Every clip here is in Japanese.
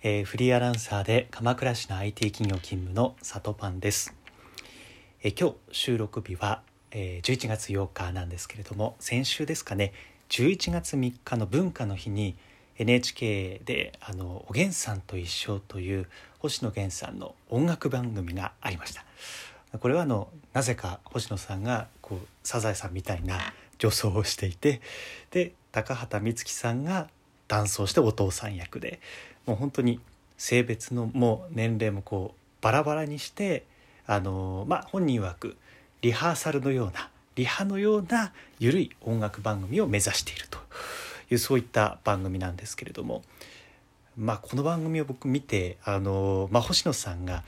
えー、フリーアナウンサーで鎌倉市の IT 企業勤務の里パンです、えー、今日収録日は、えー、11月8日なんですけれども先週ですかね11月3日の文化の日に NHK で「あのおげんさんと一緒」という星野源さんの音楽番組がありました。これはあのなぜか星野さんがこうサザエさんみたいな女装をしていてで高畑充希さんが男装してお父さん役でもう本当に性別のもう年齢もこうバラバラにしてあのまあ本人曰くリハーサルのようなリハのような緩い音楽番組を目指しているというそういった番組なんですけれどもまあこの番組を僕見てあの、まあ、星野さんが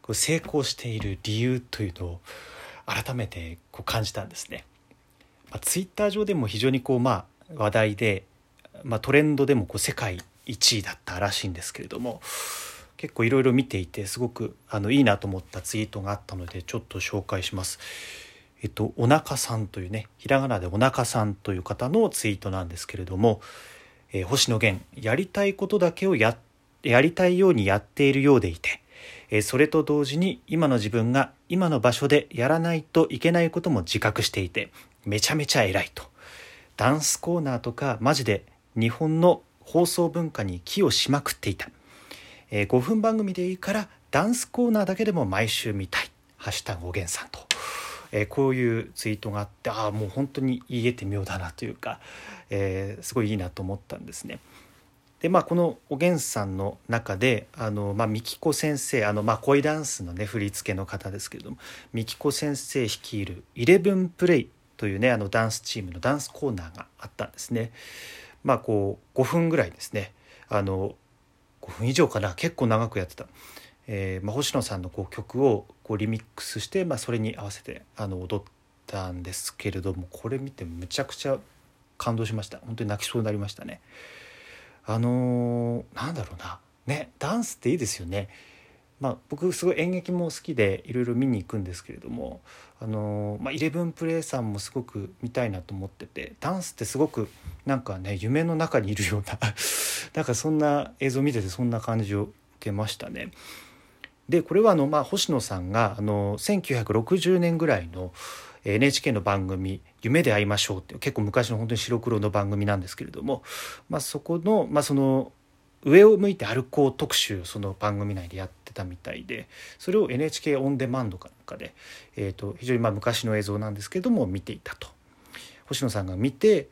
こう成功している理由というのを改めてこう感じたんですね。まあ、ツイッター上でも非常にこうまあ話題で、まあ、トレンドでもこう世界1位だったらしいんですけれども結構いろいろ見ていてすごくあのいいなと思ったツイートがあったのでちょっと紹介します。えっと、おなかさんというねひらがなでおなかさんという方のツイートなんですけれども、えー、星野源やりたいことだけをややりたいようにやっているようでいて、えー、それと同時に今の自分が今の場所でやらないといけないことも自覚していてめちゃめちゃ偉いとダンスコーナーとかマジで日本の放送文化に寄与しまくっていた、えー、5分番組でいいからダンスコーナーだけでも毎週見たい「ハッシュタグおげんさんと」えー、こういうツイートがあってああもう本当に言えて妙だなというか、えー、すごいいいなと思ったんですね。でまあこのおげんさんの中であの、まあ、みきこ先生あの、まあ、恋ダンスのね振り付けの方ですけれどもみきこ先生率いる「イレブンプレイ」というねあのダンスチームのダンスコーナーがあったんですね。まあこう5分ぐらいですね。あの5分以上かな。結構長くやってた、えーまあ、星野さんのこう曲をこうリミックスして、まあ、それに合わせてあの踊ったんですけれどもこれ見てむちゃくちゃ感動しました。本当に泣きそうになりましたね。あのー、なんだろうな。ねダンスっていいですよね。まあ、僕すごい演劇も好きでいろいろ見に行くんですけれどもあの、まあ、イレブンプレイさんもすごく見たいなと思っててダンスってすごくなんかね夢の中にいるような なんかそんな映像見ててそんな感じを受けましたね。でこれはあの、まあ、星野さんがあの1960年ぐらいの NHK の番組「夢で会いましょう」って結構昔の本当に白黒の番組なんですけれども、まあ、そこの,、まあ、その上を向いて歩こう特集その番組内でやってたみたいでそれを NHK オンデマンドかなんかで、えーと、非常にまあ昔の映像なんですけども見ていたと星野さんが見て、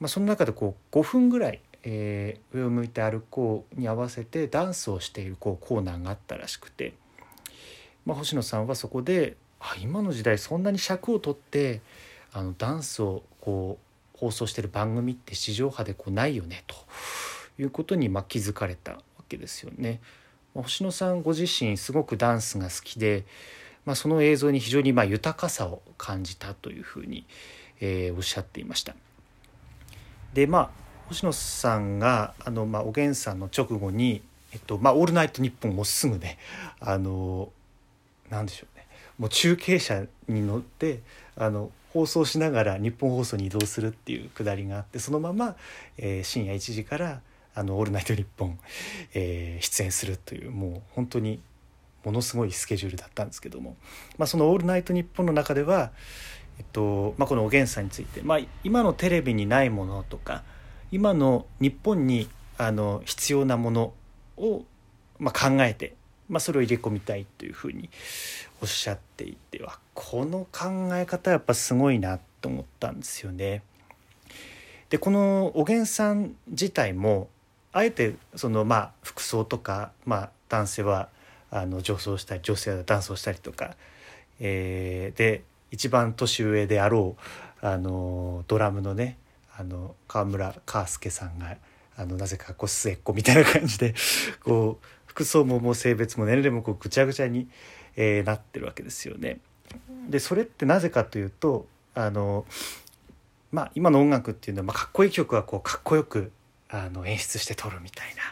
まあ、その中でこう5分ぐらい、えー、上を向いて歩こうに合わせてダンスをしているこうコーナーがあったらしくて、まあ、星野さんはそこであ今の時代そんなに尺を取ってあのダンスをこう放送してる番組って地上波でこうないよねと。いうことにま気づかれたわけですよね。星野さんご自身すごくダンスが好きで、まあ、その映像に非常にま豊かさを感じたというふうに、えー、おっしゃっていました。でまあ星野さんがあの、まあ、おげんさんの直後に「えっとまあ、オールナイトニッポン」もすぐねあのなんでしょうねもう中継車に乗ってあの放送しながら日本放送に移動するっていうくだりがあってそのまま、えー、深夜1時からあの「オールナイトニッポン」えー、出演するというもう本当にものすごいスケジュールだったんですけども、まあ、その「オールナイトニッポン」の中では、えっとまあ、このおげんさんについて、まあ、今のテレビにないものとか今の日本にあの必要なものを、まあ、考えて、まあ、それを入れ込みたいというふうにおっしゃっていてはこの考え方やっぱすごいなと思ったんですよね。でこのおげんさん自体もあえてそのまあ服装とか、まあ、男性はあの女装したり女性はダンスをしたりとか、えー、で一番年上であろうあのドラムのねあの川村佳介さんがあのなぜかこう末っ子みたいな感じでこう服装ももう性別も年齢もこうぐちゃぐちゃに、えー、なってるわけですよね。でそれってなぜかというとあのまあ今の音楽っていうのは、まあ、かっこいい曲はこうかっこよくあの演出して撮るみたいな、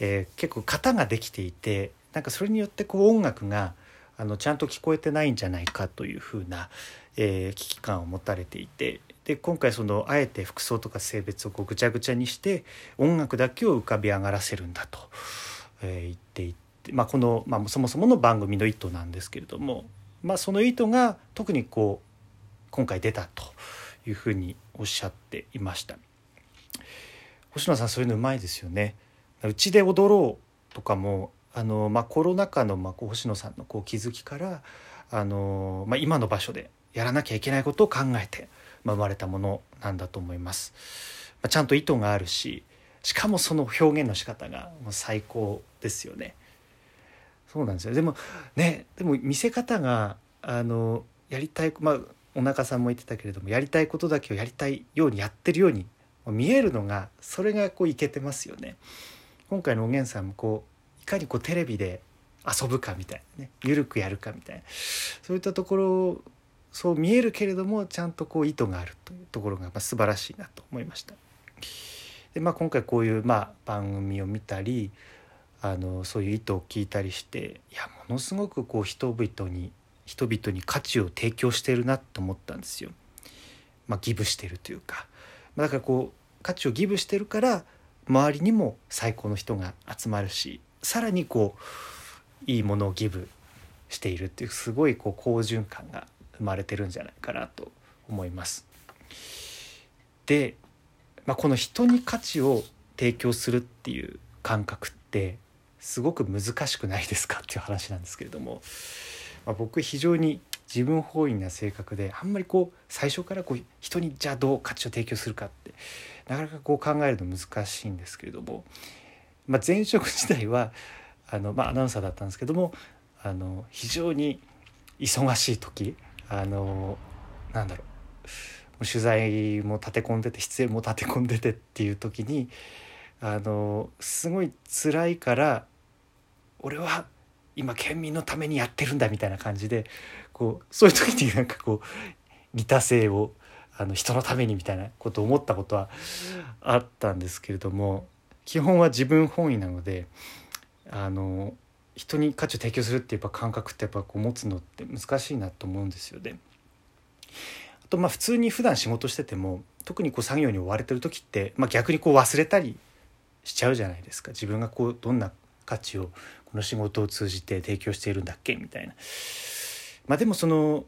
えー、結構型ができていてなんかそれによってこう音楽があのちゃんと聞こえてないんじゃないかというふうな、えー、危機感を持たれていてで今回そのあえて服装とか性別をこうぐちゃぐちゃにして音楽だけを浮かび上がらせるんだとえー、言っていて、まあ、この、まあ、そもそもの番組の意図なんですけれども、まあ、その意図が特にこう今回出たというふうにおっしゃっていました。星野さんそういうのうまいですよね。うちで踊ろうとかもあの、まあ、コロナ禍の、まあ、星野さんのこう気づきからあの、まあ、今の場所でやらなきゃいけないことを考えて、まあ、生まれたものなんだと思います。まあ、ちゃんと意図があるししかもその表現の仕方がもう最高ですよね。そうなんですよでもねでも見せ方があのやりたいまあお腹さんも言ってたけれどもやりたいことだけをやりたいようにやってるように見えるのがそれがこういけてますよね。今回のおげんさんもこういかにこうテレビで遊ぶかみたいなね緩くやるかみたいなそういったところそう見えるけれどもちゃんとこう意図があるというところがまあ素晴らしいなと思いました。でまあ、今回こういうまあ番組を見たりあのそういう意図を聞いたりしていやものすごくこう人々に人々に価値を提供してるなと思ったんですよ。まあ、ギブしてるというかだからこう価値をギブしてるから周りにも最高の人が集まるしさらにこういいものをギブしているっていうすごいこう好循環が生まれてるんじゃないかなと思います。で、まあ、この人に価値を提供するっていう感覚ってすごく難しくないですかっていう話なんですけれども、まあ、僕非常に自分本位な性格であんまりこう最初からこう人にじゃあどう価値を提供するかってなかなかこう考えるの難しいんですけれども、まあ、前職時代はあの、まあ、アナウンサーだったんですけどもあの非常に忙しい時あのなんだろう取材も立て込んでて出演も立て込んでてっていう時にあのすごい辛いから俺は今県民のためにやってるんだみたいな感じでこうそういう時になんかこう利他性をあの人のためにみたいなことを思ったことはあったんですけれども基本は自分本位なのであの人に価値を提供するっていう感覚ってやっぱこう持つのって難しいなと思うんですよね。あとまあ普通に普段仕事してても特にこう作業に追われてる時って、まあ、逆にこう忘れたりしちゃうじゃないですか自分がこうどんな価値をこの仕事を通じて提供しているんだっけ？みたいな。まあ、でもその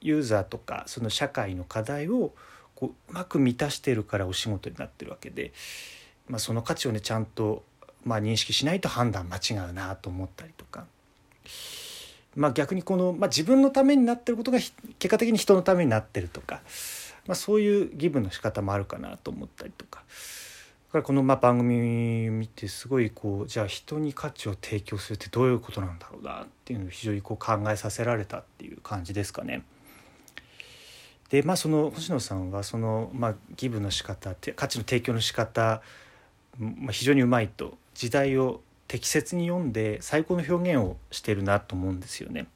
ユーザーとかその社会の課題をこううまく満たしてるからお仕事になってるわけで、まあ、その価値をねちゃんとまあ認識しないと判断間違うなと思ったりとか。まあ、逆にこの、まあ、自分のためになってることが結果的に人のためになってるとか、まあ、そういうギブの仕方もあるかなと思ったりとかからこのま番組見てすごいこうじゃあ人に価値を提供するってどういうことなんだろうなっていうのを非常にこう考えさせられたっていう感じですかね。でまあその星野さんはその、まあ、ギブの仕方価値の提供の仕方、まあ、非常にうまいと時代を適切に読んで最高の表現をしてるなと思うんですよね。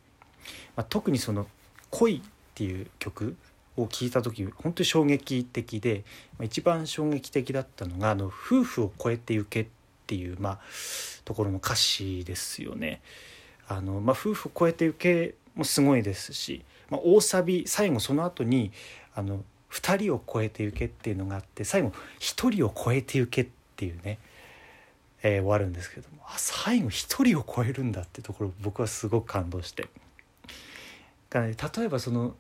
まあ、特にその「恋」っていう曲を聞いた時本当に衝撃的で、一番衝撃的だったのが「あの夫婦を超えてゆけ」っていう、まあ、ところの歌詞ですよね。あのまあ、夫婦を超えてゆけもすごいですしまあ、大サビ最後その後にあの2人を超えてゆけっていうのがあって最後1人を超えてゆけっていうね、えー、終わるんですけどもあ最後1人を超えるんだってところ僕はすごく感動して。ね、例えばその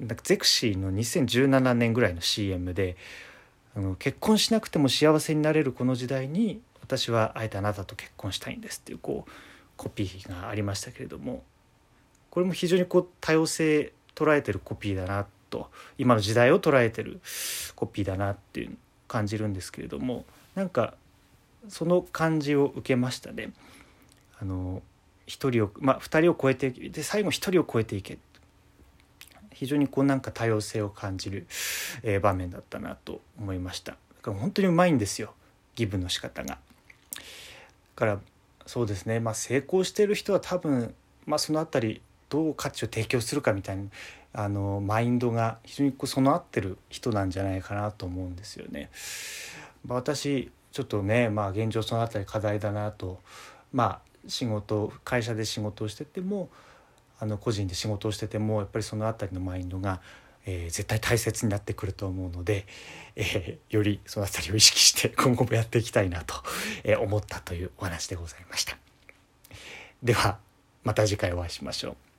なんかゼクシーの2017年ぐらいの CM であの結婚しなくても幸せになれるこの時代に私はあえてあなたと結婚したいんですっていうこうコピーがありましたけれどもこれも非常にこう多様性捉えてるコピーだなと今の時代を捉えてるコピーだなっていう感じるんですけれどもなんかその感じを受けましたね。あの1人をまあ2人を超えてで最後1人を超えていけ非常にこうなんか多様性を感じる、えー、場面だったなと思いました。だから本当にうまいんですよ。ギブの仕方が。だからそうですね。まあ成功してる人は多分まあその辺りどう価値を提供するかみたいなあのマインドが非常にこう備わってる人なんじゃないかなと思うんですよね。ま私ちょっとね、まあ、現状その辺り課題だなと。まあ仕事会社で仕事をしててもあの個人で仕事をしててもやっぱりその辺りのマインドが、えー、絶対大切になってくると思うので、えー、よりその辺りを意識して今後もやっていきたいなと思ったというお話でございました。ではまた次回お会いしましょう。